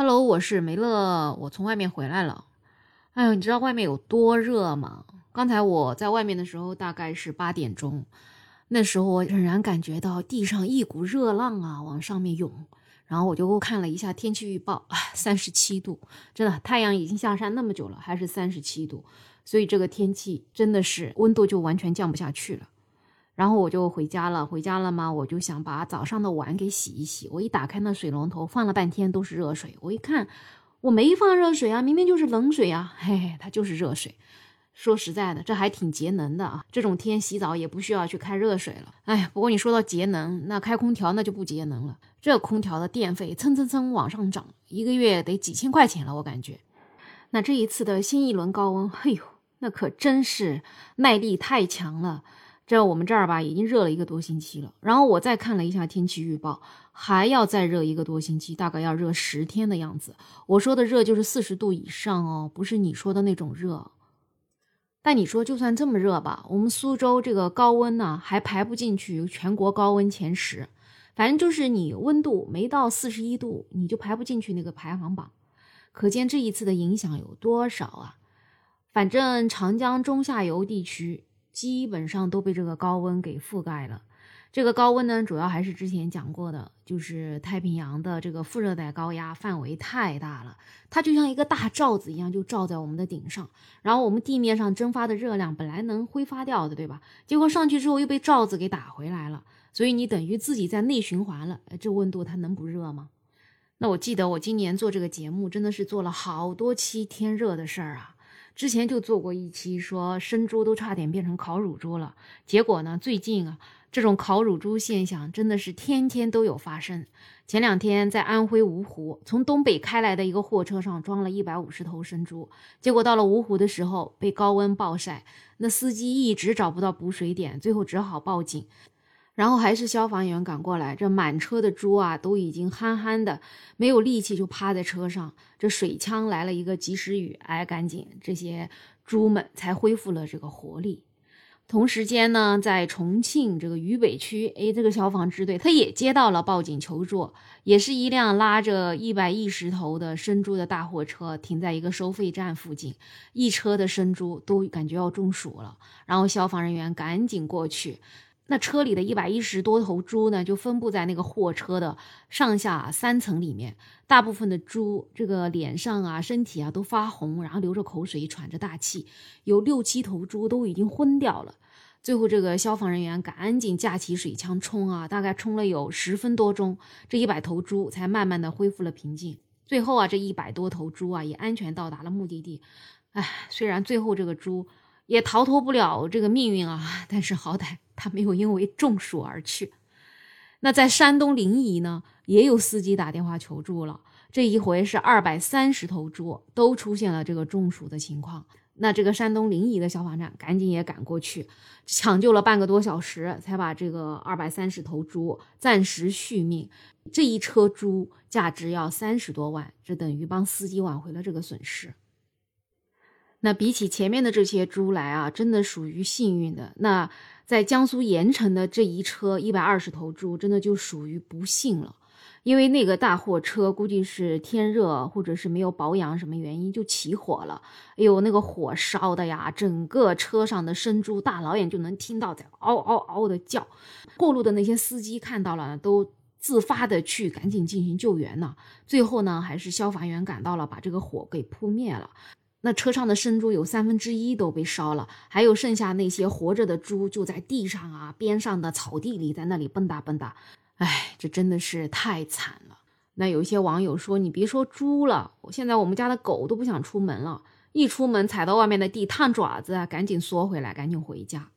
Hello，我是梅乐，我从外面回来了。哎呦，你知道外面有多热吗？刚才我在外面的时候大概是八点钟，那时候我仍然感觉到地上一股热浪啊往上面涌，然后我就看了一下天气预报，三十七度，真的太阳已经下山那么久了，还是三十七度，所以这个天气真的是温度就完全降不下去了。然后我就回家了，回家了嘛，我就想把早上的碗给洗一洗。我一打开那水龙头，放了半天都是热水。我一看，我没放热水啊，明明就是冷水啊，嘿嘿，它就是热水。说实在的，这还挺节能的啊。这种天洗澡也不需要去开热水了。哎，不过你说到节能，那开空调那就不节能了。这空调的电费蹭蹭蹭往上涨，一个月得几千块钱了，我感觉。那这一次的新一轮高温，嘿呦，那可真是耐力太强了。这我们这儿吧，已经热了一个多星期了。然后我再看了一下天气预报，还要再热一个多星期，大概要热十天的样子。我说的热就是四十度以上哦，不是你说的那种热。但你说就算这么热吧，我们苏州这个高温呢，还排不进去全国高温前十。反正就是你温度没到四十一度，你就排不进去那个排行榜。可见这一次的影响有多少啊？反正长江中下游地区。基本上都被这个高温给覆盖了。这个高温呢，主要还是之前讲过的，就是太平洋的这个副热带高压范围太大了，它就像一个大罩子一样，就罩在我们的顶上。然后我们地面上蒸发的热量本来能挥发掉的，对吧？结果上去之后又被罩子给打回来了，所以你等于自己在内循环了。这温度它能不热吗？那我记得我今年做这个节目，真的是做了好多期天热的事儿啊。之前就做过一期，说生猪都差点变成烤乳猪了。结果呢，最近啊，这种烤乳猪现象真的是天天都有发生。前两天在安徽芜湖，从东北开来的一个货车上装了一百五十头生猪，结果到了芜湖的时候被高温暴晒，那司机一直找不到补水点，最后只好报警。然后还是消防员赶过来，这满车的猪啊都已经憨憨的，没有力气，就趴在车上。这水枪来了一个及时雨，哎，赶紧这些猪们才恢复了这个活力。同时间呢，在重庆这个渝北区，哎，这个消防支队他也接到了报警求助，也是一辆拉着一百一十头的生猪的大货车停在一个收费站附近，一车的生猪都感觉要中暑了，然后消防人员赶紧过去。那车里的一百一十多头猪呢，就分布在那个货车的上下三层里面。大部分的猪这个脸上啊、身体啊都发红，然后流着口水，喘着大气。有六七头猪都已经昏掉了。最后，这个消防人员赶紧架起水枪冲啊，大概冲了有十分多钟，这一百头猪才慢慢的恢复了平静。最后啊，这一百多头猪啊也安全到达了目的地。唉，虽然最后这个猪。也逃脱不了这个命运啊！但是好歹他没有因为中暑而去。那在山东临沂呢，也有司机打电话求助了。这一回是二百三十头猪都出现了这个中暑的情况。那这个山东临沂的消防站赶紧也赶过去，抢救了半个多小时，才把这个二百三十头猪暂时续命。这一车猪价值要三十多万，这等于帮司机挽回了这个损失。那比起前面的这些猪来啊，真的属于幸运的。那在江苏盐城的这一车一百二十头猪，真的就属于不幸了，因为那个大货车估计是天热或者是没有保养，什么原因就起火了。哎呦，那个火烧的呀，整个车上的生猪大老远就能听到在嗷嗷嗷的叫。过路的那些司机看到了，都自发的去赶紧进行救援呢。最后呢，还是消防员赶到了，把这个火给扑灭了。那车上的生猪有三分之一都被烧了，还有剩下那些活着的猪就在地上啊，边上的草地里，在那里蹦跶蹦跶。哎，这真的是太惨了。那有一些网友说：“你别说猪了，现在我们家的狗都不想出门了，一出门踩到外面的地烫爪子啊，赶紧缩回来，赶紧回家。”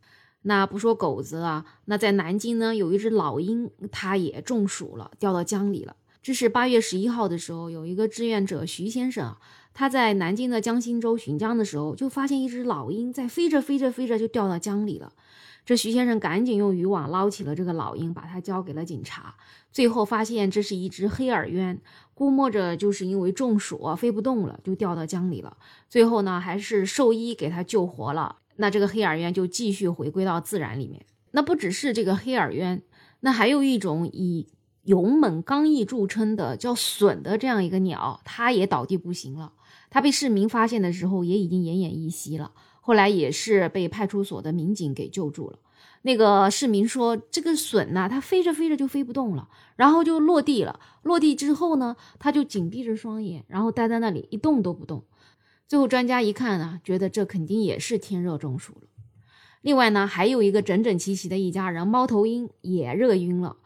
那不说狗子啊，那在南京呢，有一只老鹰，它也中暑了，掉到江里了。这是八月十一号的时候，有一个志愿者徐先生。他在南京的江心洲巡江的时候，就发现一只老鹰在飞着飞着飞着就掉到江里了。这徐先生赶紧用渔网捞起了这个老鹰，把它交给了警察。最后发现这是一只黑耳鸢，估摸着就是因为中暑飞不动了，就掉到江里了。最后呢，还是兽医给它救活了。那这个黑耳鸢就继续回归到自然里面。那不只是这个黑耳鸢，那还有一种以勇猛刚毅著称的叫隼的这样一个鸟，它也倒地不行了。他被市民发现的时候，也已经奄奄一息了。后来也是被派出所的民警给救助了。那个市民说，这个隼呐，它飞着飞着就飞不动了，然后就落地了。落地之后呢，它就紧闭着双眼，然后待在那里一动都不动。最后专家一看啊，觉得这肯定也是天热中暑了。另外呢，还有一个整整齐齐的一家人，猫头鹰也热晕了。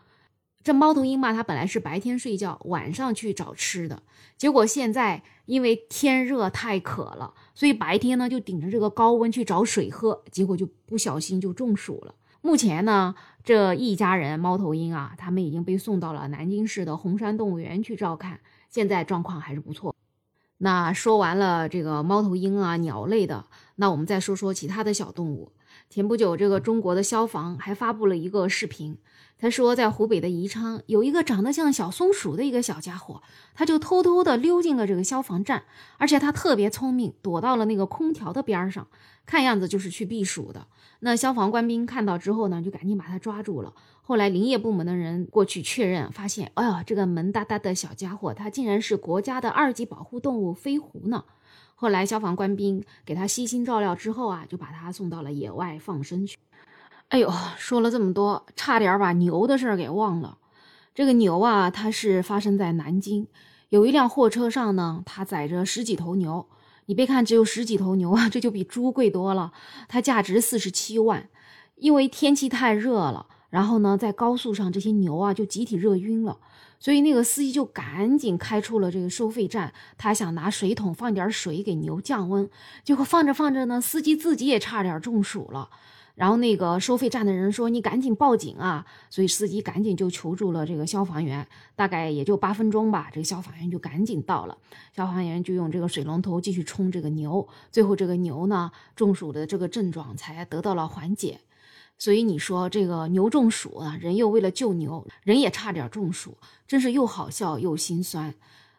这猫头鹰嘛，它本来是白天睡觉，晚上去找吃的，结果现在因为天热太渴了，所以白天呢就顶着这个高温去找水喝，结果就不小心就中暑了。目前呢，这一家人猫头鹰啊，他们已经被送到了南京市的红山动物园去照看，现在状况还是不错。那说完了这个猫头鹰啊，鸟类的，那我们再说说其他的小动物。前不久，这个中国的消防还发布了一个视频。他说，在湖北的宜昌有一个长得像小松鼠的一个小家伙，他就偷偷的溜进了这个消防站，而且他特别聪明，躲到了那个空调的边上，看样子就是去避暑的。那消防官兵看到之后呢，就赶紧把他抓住了。后来林业部门的人过去确认，发现，哎呀，这个萌哒哒的小家伙，他竟然是国家的二级保护动物飞狐呢。后来消防官兵给他悉心照料之后啊，就把他送到了野外放生去。哎呦，说了这么多，差点把牛的事儿给忘了。这个牛啊，它是发生在南京，有一辆货车上呢，它载着十几头牛。你别看只有十几头牛啊，这就比猪贵多了。它价值四十七万，因为天气太热了，然后呢，在高速上这些牛啊就集体热晕了，所以那个司机就赶紧开出了这个收费站，他想拿水桶放点水给牛降温，结果放着放着呢，司机自己也差点中暑了。然后那个收费站的人说：“你赶紧报警啊！”所以司机赶紧就求助了这个消防员，大概也就八分钟吧，这个消防员就赶紧到了。消防员就用这个水龙头继续冲这个牛，最后这个牛呢中暑的这个症状才得到了缓解。所以你说这个牛中暑啊，人又为了救牛，人也差点中暑，真是又好笑又心酸。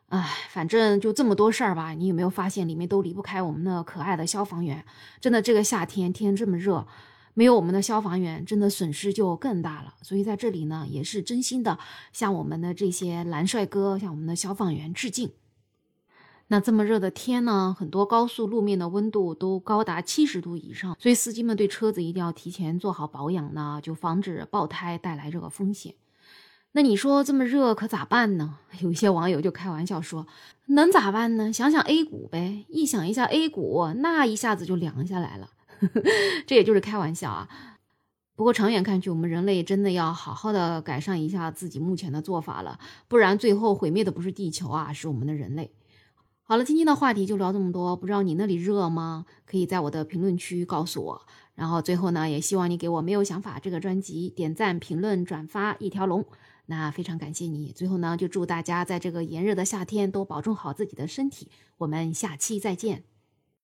唉，反正就这么多事儿吧。你有没有发现里面都离不开我们那可爱的消防员？真的，这个夏天天这么热。没有我们的消防员，真的损失就更大了。所以在这里呢，也是真心的向我们的这些蓝帅哥，向我们的消防员致敬。那这么热的天呢，很多高速路面的温度都高达七十度以上，所以司机们对车子一定要提前做好保养呢，就防止爆胎带来这个风险。那你说这么热可咋办呢？有一些网友就开玩笑说，能咋办呢？想想 A 股呗，一想一下 A 股，那一下子就凉下来了。这也就是开玩笑啊，不过长远看去，我们人类真的要好好的改善一下自己目前的做法了，不然最后毁灭的不是地球啊，是我们的人类。好了，今天的话题就聊这么多，不知道你那里热吗？可以在我的评论区告诉我。然后最后呢，也希望你给我没有想法这个专辑点赞、评论、转发一条龙，那非常感谢你。最后呢，就祝大家在这个炎热的夏天都保重好自己的身体，我们下期再见。